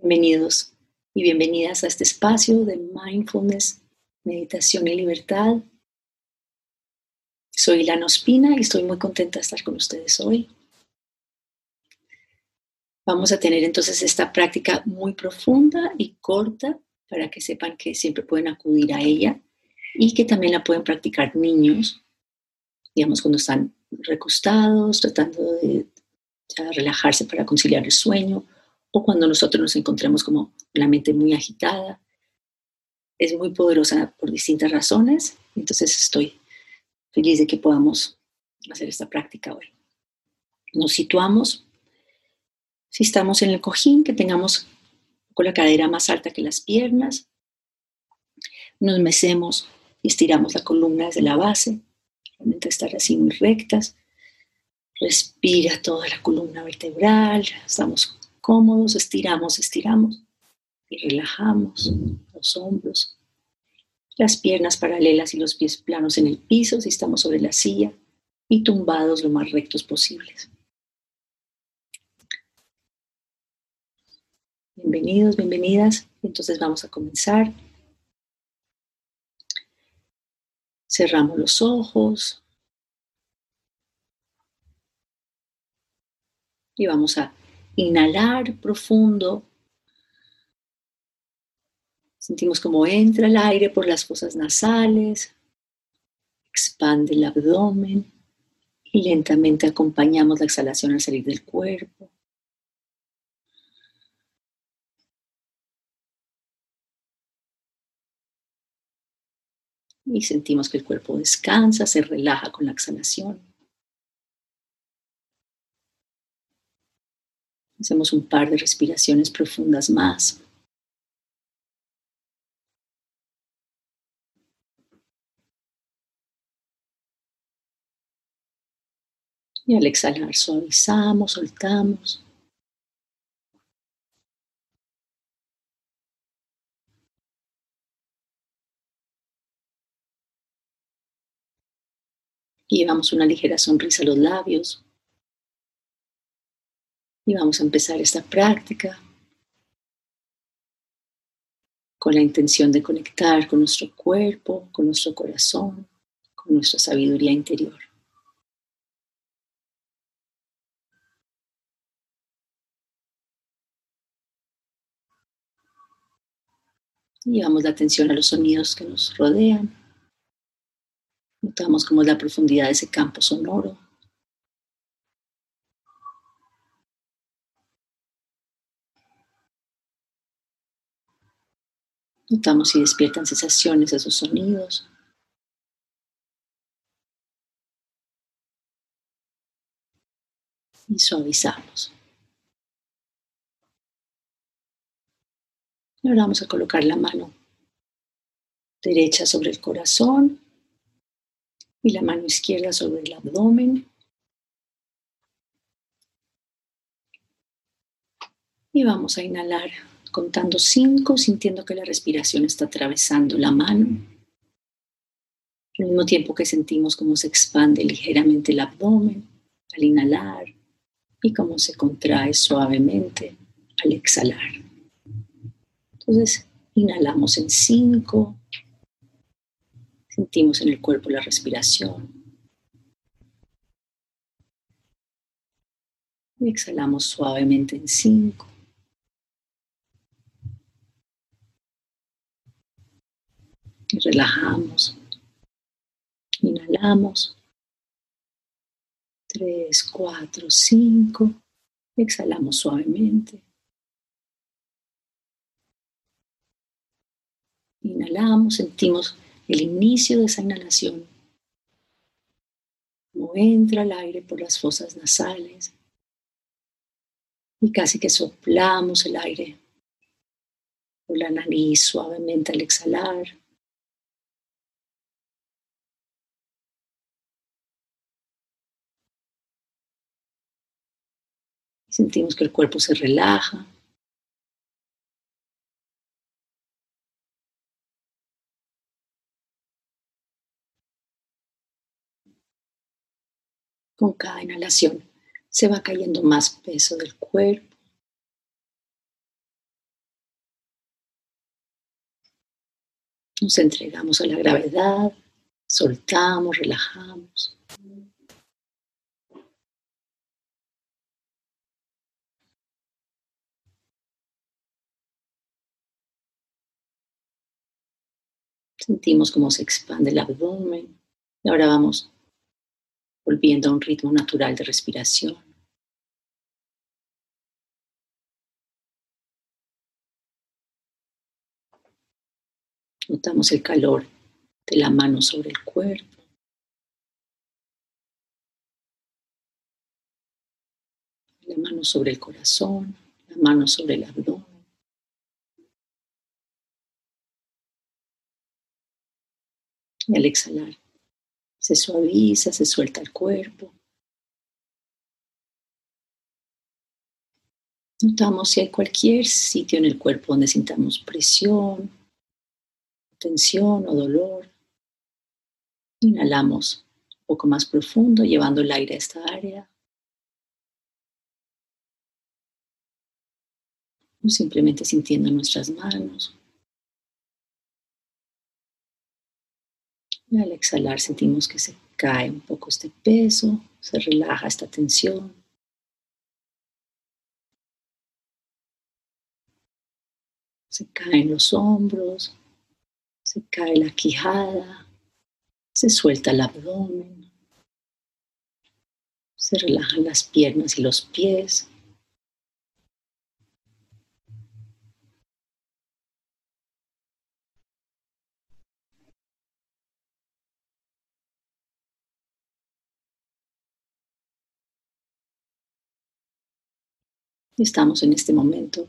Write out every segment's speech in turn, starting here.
Bienvenidos y bienvenidas a este espacio de mindfulness, meditación y libertad. Soy Lana Ospina y estoy muy contenta de estar con ustedes hoy. Vamos a tener entonces esta práctica muy profunda y corta para que sepan que siempre pueden acudir a ella y que también la pueden practicar niños, digamos cuando están recostados, tratando de relajarse para conciliar el sueño o cuando nosotros nos encontremos como la mente muy agitada. Es muy poderosa por distintas razones, entonces estoy feliz de que podamos hacer esta práctica hoy. Nos situamos, si estamos en el cojín, que tengamos con la cadera más alta que las piernas, nos mecemos y estiramos la columna desde la base, realmente estar así muy rectas. Respira toda la columna vertebral, estamos cómodos, estiramos, estiramos y relajamos los hombros, las piernas paralelas y los pies planos en el piso si estamos sobre la silla y tumbados lo más rectos posibles. Bienvenidos, bienvenidas. Entonces vamos a comenzar. Cerramos los ojos. Y vamos a Inhalar profundo. Sentimos como entra el aire por las fosas nasales, expande el abdomen y lentamente acompañamos la exhalación al salir del cuerpo. Y sentimos que el cuerpo descansa, se relaja con la exhalación. Hacemos un par de respiraciones profundas más. Y al exhalar suavizamos, soltamos. Y llevamos una ligera sonrisa a los labios. Y vamos a empezar esta práctica con la intención de conectar con nuestro cuerpo, con nuestro corazón, con nuestra sabiduría interior. Llevamos la atención a los sonidos que nos rodean. Notamos cómo es la profundidad de ese campo sonoro. Notamos si despiertan sensaciones esos sonidos. Y suavizamos. Y ahora vamos a colocar la mano derecha sobre el corazón y la mano izquierda sobre el abdomen. Y vamos a inhalar contando cinco, sintiendo que la respiración está atravesando la mano, al mismo tiempo que sentimos cómo se expande ligeramente el abdomen al inhalar y cómo se contrae suavemente al exhalar. Entonces, inhalamos en cinco, sentimos en el cuerpo la respiración. Y exhalamos suavemente en cinco. Relajamos. Inhalamos. Tres, cuatro, cinco. Exhalamos suavemente. Inhalamos, sentimos el inicio de esa inhalación. Como entra el aire por las fosas nasales. Y casi que soplamos el aire por la nariz suavemente al exhalar. Sentimos que el cuerpo se relaja. Con cada inhalación se va cayendo más peso del cuerpo. Nos entregamos a la gravedad, soltamos, relajamos. Sentimos cómo se expande el abdomen y ahora vamos volviendo a un ritmo natural de respiración. Notamos el calor de la mano sobre el cuerpo. La mano sobre el corazón, la mano sobre el abdomen. Al exhalar, se suaviza, se suelta el cuerpo. Notamos si hay cualquier sitio en el cuerpo donde sintamos presión, tensión o dolor. Inhalamos un poco más profundo, llevando el aire a esta área. O simplemente sintiendo nuestras manos. Y al exhalar sentimos que se cae un poco este peso, se relaja esta tensión. Se caen los hombros, se cae la quijada, se suelta el abdomen, se relajan las piernas y los pies. Estamos en este momento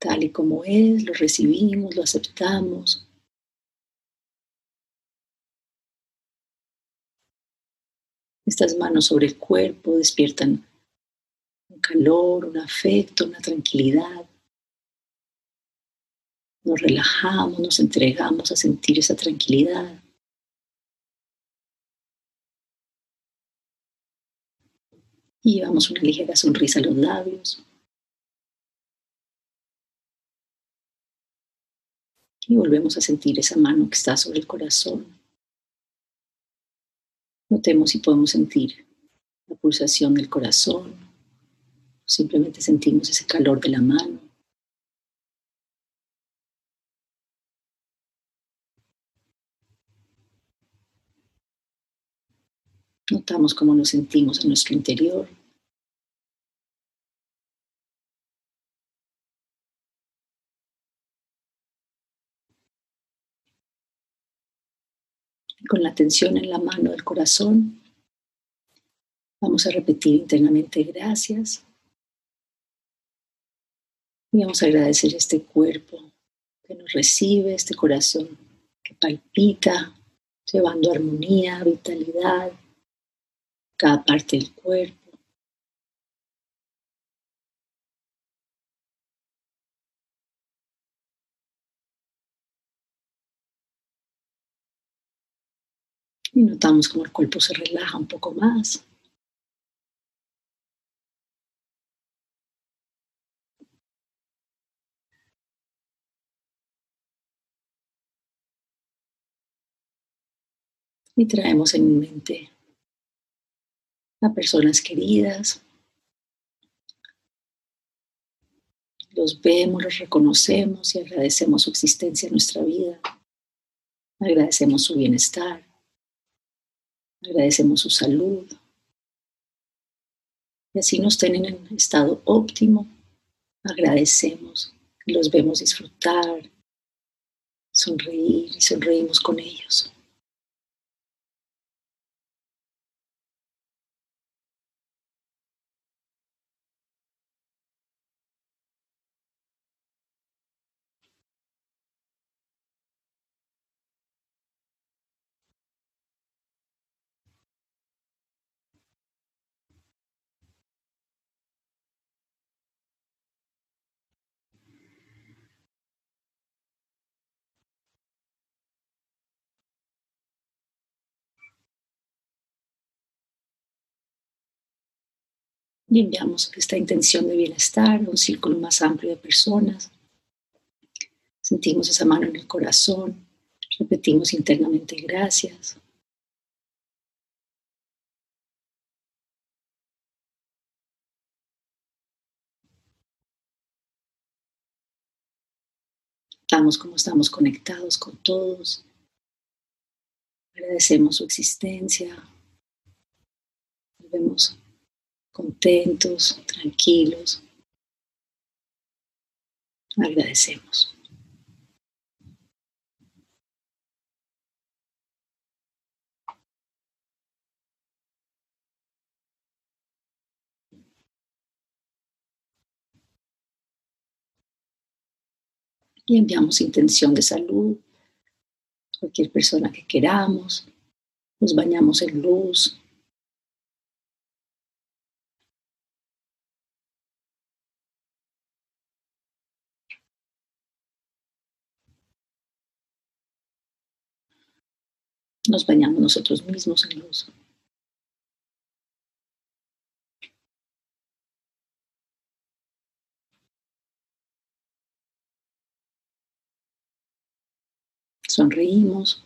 tal y como es, lo recibimos, lo aceptamos. Estas manos sobre el cuerpo despiertan un calor, un afecto, una tranquilidad. Nos relajamos, nos entregamos a sentir esa tranquilidad. Llevamos una ligera sonrisa a los labios. Y volvemos a sentir esa mano que está sobre el corazón. Notemos si podemos sentir la pulsación del corazón. Simplemente sentimos ese calor de la mano. Notamos cómo nos sentimos en nuestro interior. Con la atención en la mano del corazón, vamos a repetir internamente gracias. Y vamos a agradecer este cuerpo que nos recibe, este corazón que palpita, llevando armonía, vitalidad, cada parte del cuerpo. Y notamos como el cuerpo se relaja un poco más. Y traemos en mente a personas queridas. Los vemos, los reconocemos y agradecemos su existencia en nuestra vida. Agradecemos su bienestar. Agradecemos su salud. Y así nos tienen en estado óptimo. Agradecemos los vemos disfrutar, sonreír y sonreímos con ellos. Y enviamos esta intención de bienestar a un círculo más amplio de personas. Sentimos esa mano en el corazón Repetimos internamente gracias. Estamos como estamos conectados con todos. Agradecemos su existencia. Nos vemos contentos, tranquilos. Agradecemos. y enviamos intención de salud, cualquier persona que queramos, nos bañamos en luz. Nos bañamos nosotros mismos en luz. Sonreímos.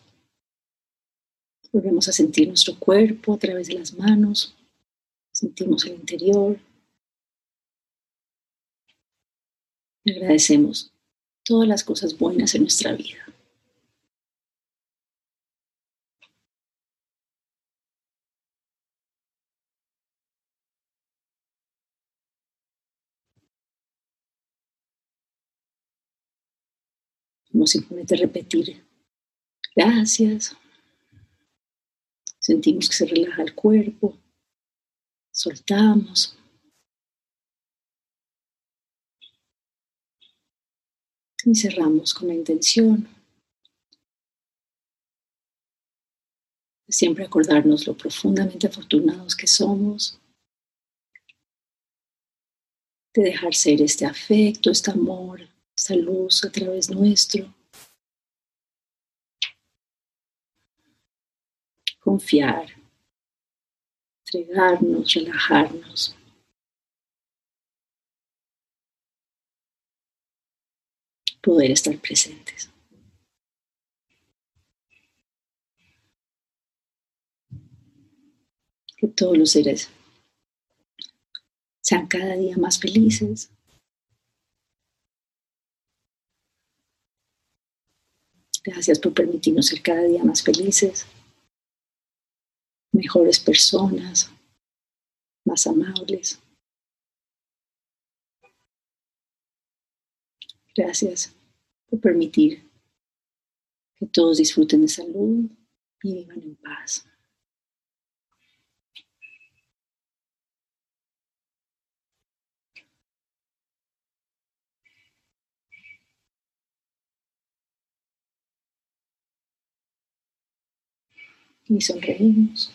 Volvemos a sentir nuestro cuerpo a través de las manos. Sentimos el interior. agradecemos todas las cosas buenas en nuestra vida. Vamos simplemente repetir Gracias. Sentimos que se relaja el cuerpo. Soltamos. Y cerramos con la intención siempre acordarnos lo profundamente afortunados que somos, de dejar ser este afecto, este amor, esta luz a través nuestro. confiar, entregarnos, relajarnos. Poder estar presentes. Que todos los seres sean cada día más felices. Gracias por permitirnos ser cada día más felices mejores personas, más amables. Gracias por permitir que todos disfruten de salud y vivan en paz. Y sonreímos.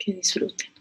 que disfruten.